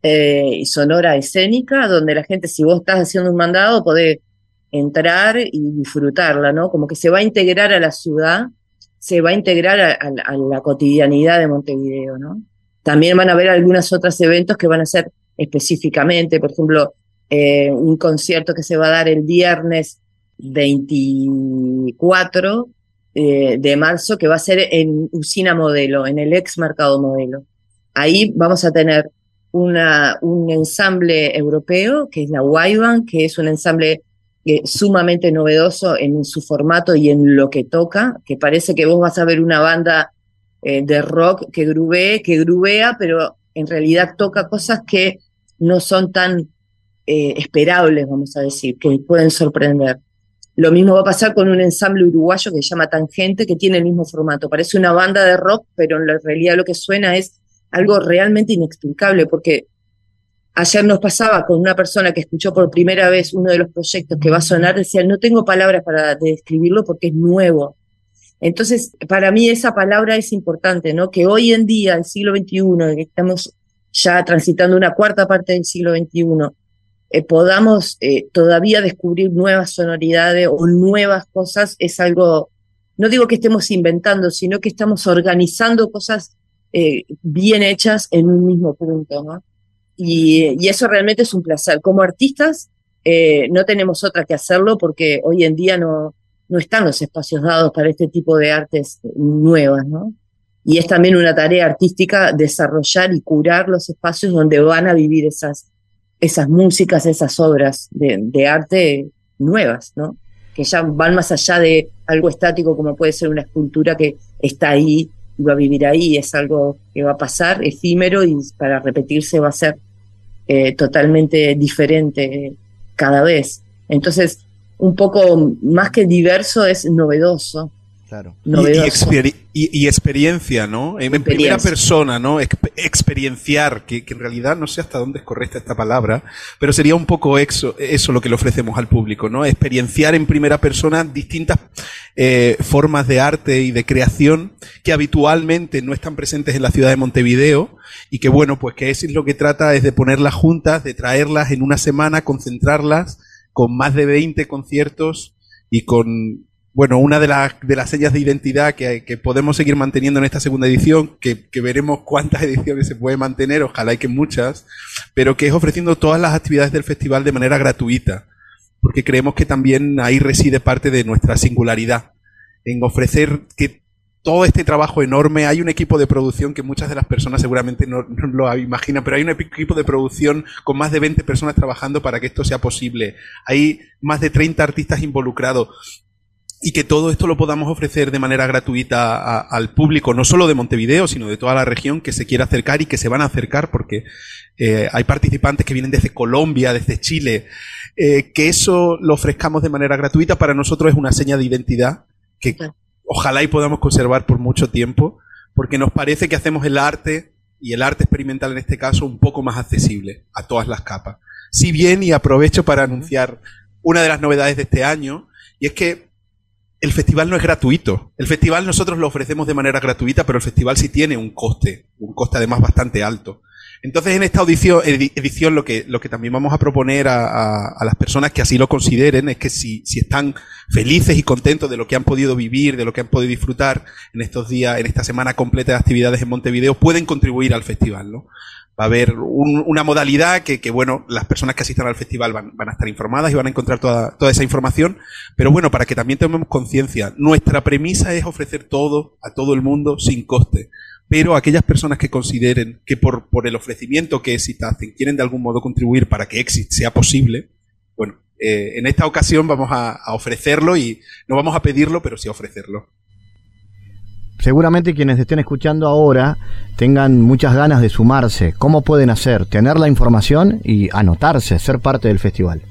eh, y sonora escénica, donde la gente, si vos estás haciendo un mandado, podés entrar y disfrutarla, ¿no? Como que se va a integrar a la ciudad, se va a integrar a, la cotidianidad de Montevideo, ¿no? También van a haber algunos otros eventos que van a ser específicamente, por ejemplo, eh, un concierto que se va a dar el viernes 24 eh, de marzo, que va a ser en Usina Modelo, en el ex Mercado Modelo. Ahí vamos a tener una, un ensamble europeo, que es la Waiban, que es un ensamble eh, sumamente novedoso en su formato y en lo que toca, que parece que vos vas a ver una banda de rock que grubee, que grubea, pero en realidad toca cosas que no son tan eh, esperables, vamos a decir, que pueden sorprender. Lo mismo va a pasar con un ensamble uruguayo que se llama Tangente, que tiene el mismo formato. Parece una banda de rock, pero en realidad lo que suena es algo realmente inexplicable, porque ayer nos pasaba con una persona que escuchó por primera vez uno de los proyectos que va a sonar, decía, no tengo palabras para describirlo porque es nuevo. Entonces, para mí esa palabra es importante, ¿no? Que hoy en día, el siglo XXI, que estamos ya transitando una cuarta parte del siglo XXI, eh, podamos eh, todavía descubrir nuevas sonoridades o nuevas cosas es algo, no digo que estemos inventando, sino que estamos organizando cosas eh, bien hechas en un mismo punto, ¿no? Y, y, eso realmente es un placer. Como artistas no tenemos otra que hacerlo porque hoy en día no, no están los espacios dados para este tipo de artes nuevas, ¿no? Y es también una tarea artística desarrollar y curar los espacios donde van a vivir esas, esas músicas, esas obras de, arte nuevas, ¿no? Que ya van más allá de algo estático como puede ser una escultura que está ahí va a vivir ahí, es algo que va a pasar, efímero y para repetirse va a ser eh, totalmente diferente cada vez. Entonces, un poco más que diverso es novedoso. Y, experiencia, ¿no? En, primera persona, ¿no? experienciar, que, en realidad no sé hasta dónde es correcta esta palabra, pero sería un poco eso, eso lo que le ofrecemos al público, ¿no? Experienciar en primera persona distintas eh, formas de arte y de creación que habitualmente no están presentes en la ciudad de Montevideo y que bueno, pues que eso es lo que trata es de ponerlas juntas, de traerlas en una semana, concentrarlas con más de 20 conciertos y con bueno, una de, las de las señas de identidad que, que, podemos seguir manteniendo en esta segunda edición, que, que, veremos cuántas ediciones se puede mantener, ojalá y que muchas, pero que es ofreciendo todas las actividades del festival de manera gratuita, porque creemos que también ahí reside parte de nuestra singularidad, en ofrecer que todo este trabajo enorme, hay un equipo de producción que muchas de las personas seguramente no, no, lo imaginan, pero hay un equipo de producción con más de 20 personas trabajando para que esto sea posible. Hay más de 30 artistas involucrados y que todo esto lo podamos ofrecer de manera gratuita al público, no solo de Montevideo, sino de toda la región que se quiera acercar y que se van a acercar, porque eh, hay participantes que vienen desde Colombia, desde Chile. Eh, que eso lo ofrezcamos de manera gratuita para nosotros es una seña de identidad que ojalá y podamos conservar por mucho tiempo, porque nos parece que hacemos el arte, y el arte experimental en este caso, un poco más accesible a todas las capas. Si bien, y aprovecho para anunciar una de las novedades de este año, y es que el festival no es gratuito. El festival nosotros lo ofrecemos de manera gratuita, pero el festival sí tiene un coste, un coste además bastante alto. Entonces, en esta audición, edición, lo que, también vamos a proponer a, las personas que así lo consideren es que si, si están felices y contentos de lo que han podido vivir, de lo que han podido disfrutar en estos días, en esta semana completa de actividades en Montevideo, pueden contribuir al festival, ¿no? Va a haber una modalidad que, que, bueno, las personas que asistan al festival van, van, a estar informadas y van a encontrar toda, toda esa información. Pero bueno, para que también tomemos conciencia, nuestra premisa es ofrecer todo a todo el mundo sin coste. Pero aquellas personas que consideren que por, por el ofrecimiento que Exit hacen quieren de algún modo contribuir para que Exit sea posible, bueno, eh, en esta ocasión vamos a, a ofrecerlo y no vamos a pedirlo, pero sí a ofrecerlo seguramente quienes estén escuchando ahora tengan muchas ganas de sumarse. ¿Cómo pueden hacer? Tener la información y anotarse, ser parte del festival.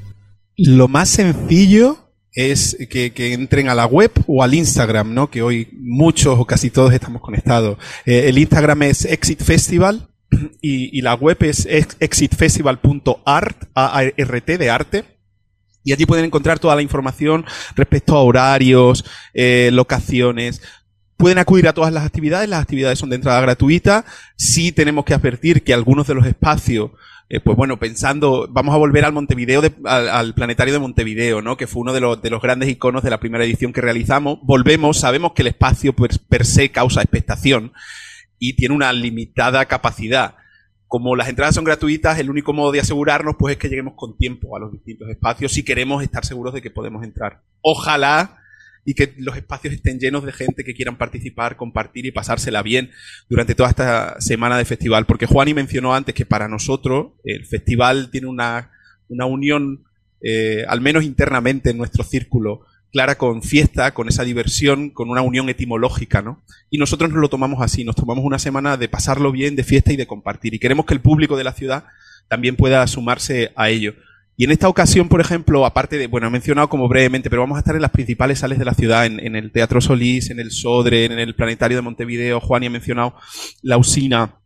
Lo más sencillo es que, entren a la web o al Instagram, ¿no? Que hoy muchos o casi todos estamos conectados. Eh, el Instagram es Exit Festival y, la web es exitfestival.art, A-R-T de arte. Y allí pueden encontrar toda la información respecto a horarios, eh, locaciones, Pueden acudir a todas las actividades, las actividades son de entrada gratuita. Sí tenemos que advertir que algunos de los espacios, eh, pues bueno, pensando, vamos a volver al Montevideo, al, planetario de Montevideo, ¿no? Que fue uno de los, de los grandes iconos de la primera edición que realizamos. Volvemos, sabemos que el espacio per, per se causa expectación y tiene una limitada capacidad como las entradas son gratuitas, el único modo de asegurarnos pues es que lleguemos con tiempo a los distintos espacios si queremos estar seguros de que podemos entrar. Ojalá y que los espacios estén llenos de gente que quieran participar, compartir y pasársela bien durante toda esta semana de festival. Porque Juani mencionó antes que para nosotros el festival tiene una, una unión, eh, al menos internamente en nuestro círculo, clara con fiesta, con esa diversión, con una unión etimológica, ¿no? Y nosotros nos lo tomamos así, nos tomamos una semana de pasarlo bien, de fiesta y de compartir. Y queremos que el público de la ciudad también pueda sumarse a ello. Y en esta ocasión, por ejemplo, aparte de, bueno, he mencionado como brevemente, pero vamos a estar en las principales sales de la ciudad, en, el Teatro Solís, en el Sodre, en el Planetario de Montevideo, Juan y ha mencionado la usina.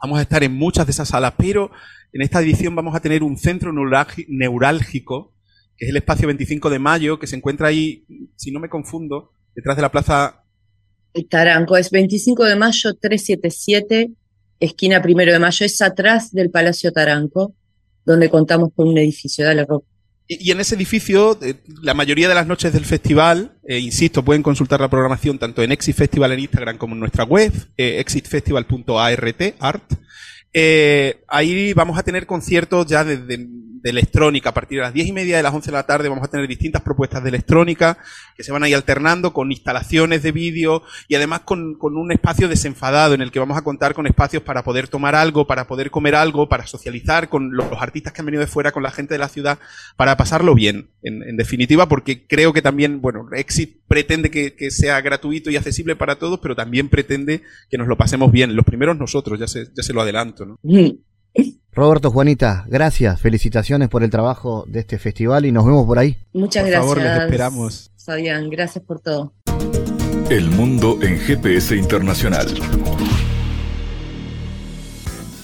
Vamos a estar en muchas de esas salas, pero en esta edición vamos a tener un centro neurálgico, que es el espacio 25 de mayo, que se encuentra ahí, si no me confundo, detrás de la plaza. Taranco, es 25 de mayo 377, esquina primero de mayo, es atrás del Palacio Taranco donde contamos con un edificio de la roca. Y, en ese edificio, eh, la mayoría de las noches del festival, eh, insisto, pueden consultar la programación tanto en Exit Festival en Instagram como en nuestra web, eh, exitfestival.art, art. ahí vamos a tener conciertos ya desde de electrónica. A partir de las diez y media de las 11 de la tarde vamos a tener distintas propuestas de electrónica que se van a ir alternando con instalaciones de vídeo y además con, con, un espacio desenfadado en el que vamos a contar con espacios para poder tomar algo, para poder comer algo, para socializar con los, artistas que han venido de fuera, con la gente de la ciudad, para pasarlo bien, en, definitiva, porque creo que también, bueno, Exit pretende que, que, sea gratuito y accesible para todos, pero también pretende que nos lo pasemos bien. Los primeros nosotros, ya se, ya se lo adelanto. ¿no? Roberto, Juanita, gracias, felicitaciones por el trabajo de este festival y nos vemos por ahí. Muchas por gracias. Favor, les esperamos. Fabián, gracias por todo. El mundo en GPS internacional.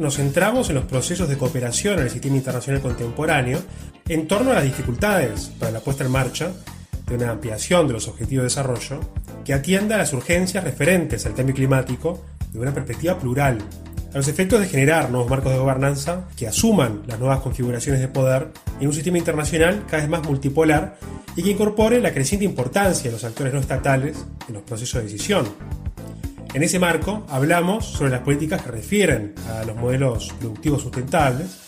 Nos centramos en los procesos de cooperación en el sistema internacional contemporáneo en torno a las dificultades para la puesta en marcha de una ampliación de los objetivos de desarrollo que atienda a las urgencias referentes al cambio climático de una perspectiva plural, a los efectos de generar nuevos marcos de gobernanza que asuman las nuevas configuraciones de poder en un sistema internacional cada vez más multipolar y que incorpore la creciente importancia de los actores no estatales en los procesos de decisión. En ese marco hablamos sobre las políticas que refieren a los modelos productivos sustentables,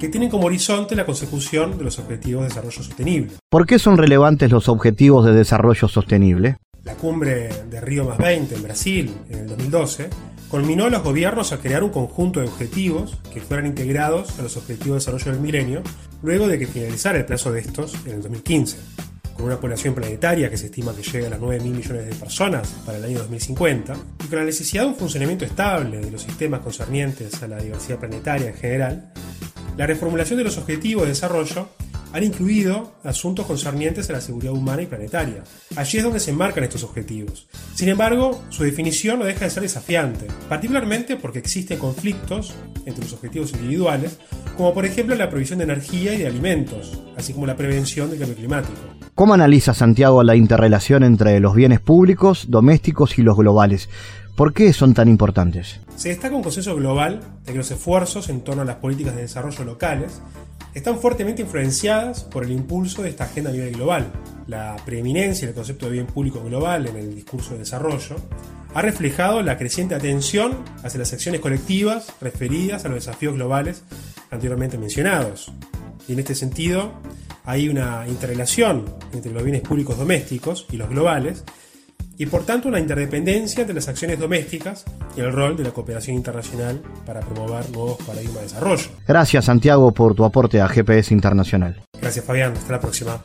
que tienen como horizonte la consecución de los objetivos de desarrollo sostenible. ¿Por qué son relevantes los objetivos de desarrollo sostenible? La cumbre de Río más 20 en Brasil en el 2012 culminó a los gobiernos a crear un conjunto de objetivos que fueran integrados a los objetivos de desarrollo del milenio luego de que finalizara el plazo de estos en el 2015 con una población planetaria que se estima que llega a las 9 mil millones de personas para el año 2050, y con la necesidad de un funcionamiento estable de los sistemas concernientes a la diversidad planetaria en general, la reformulación de los objetivos de desarrollo han incluido asuntos concernientes a la seguridad humana y planetaria. Allí es donde se enmarcan estos objetivos. Sin embargo, su definición no deja de ser desafiante, particularmente porque existen conflictos entre los objetivos individuales, como por ejemplo la provisión de energía y de alimentos, así como la prevención del cambio climático. ¿Cómo analiza Santiago la interrelación entre los bienes públicos, domésticos y los globales? ¿Por qué son tan importantes? Se destaca un consenso global de que los esfuerzos en torno a las políticas de desarrollo locales están fuertemente influenciadas por el impulso de esta agenda a nivel global. La preeminencia del concepto de bien público global en el discurso de desarrollo ha reflejado la creciente atención hacia las acciones colectivas referidas a los desafíos globales anteriormente mencionados. Y en este sentido, hay una interrelación entre los bienes públicos domésticos y los globales, y por tanto una interdependencia entre las acciones domésticas y el rol de la cooperación internacional para promover nuevos paradigmas de desarrollo. Gracias Santiago por tu aporte a GPS Internacional. Gracias Fabián, hasta la próxima.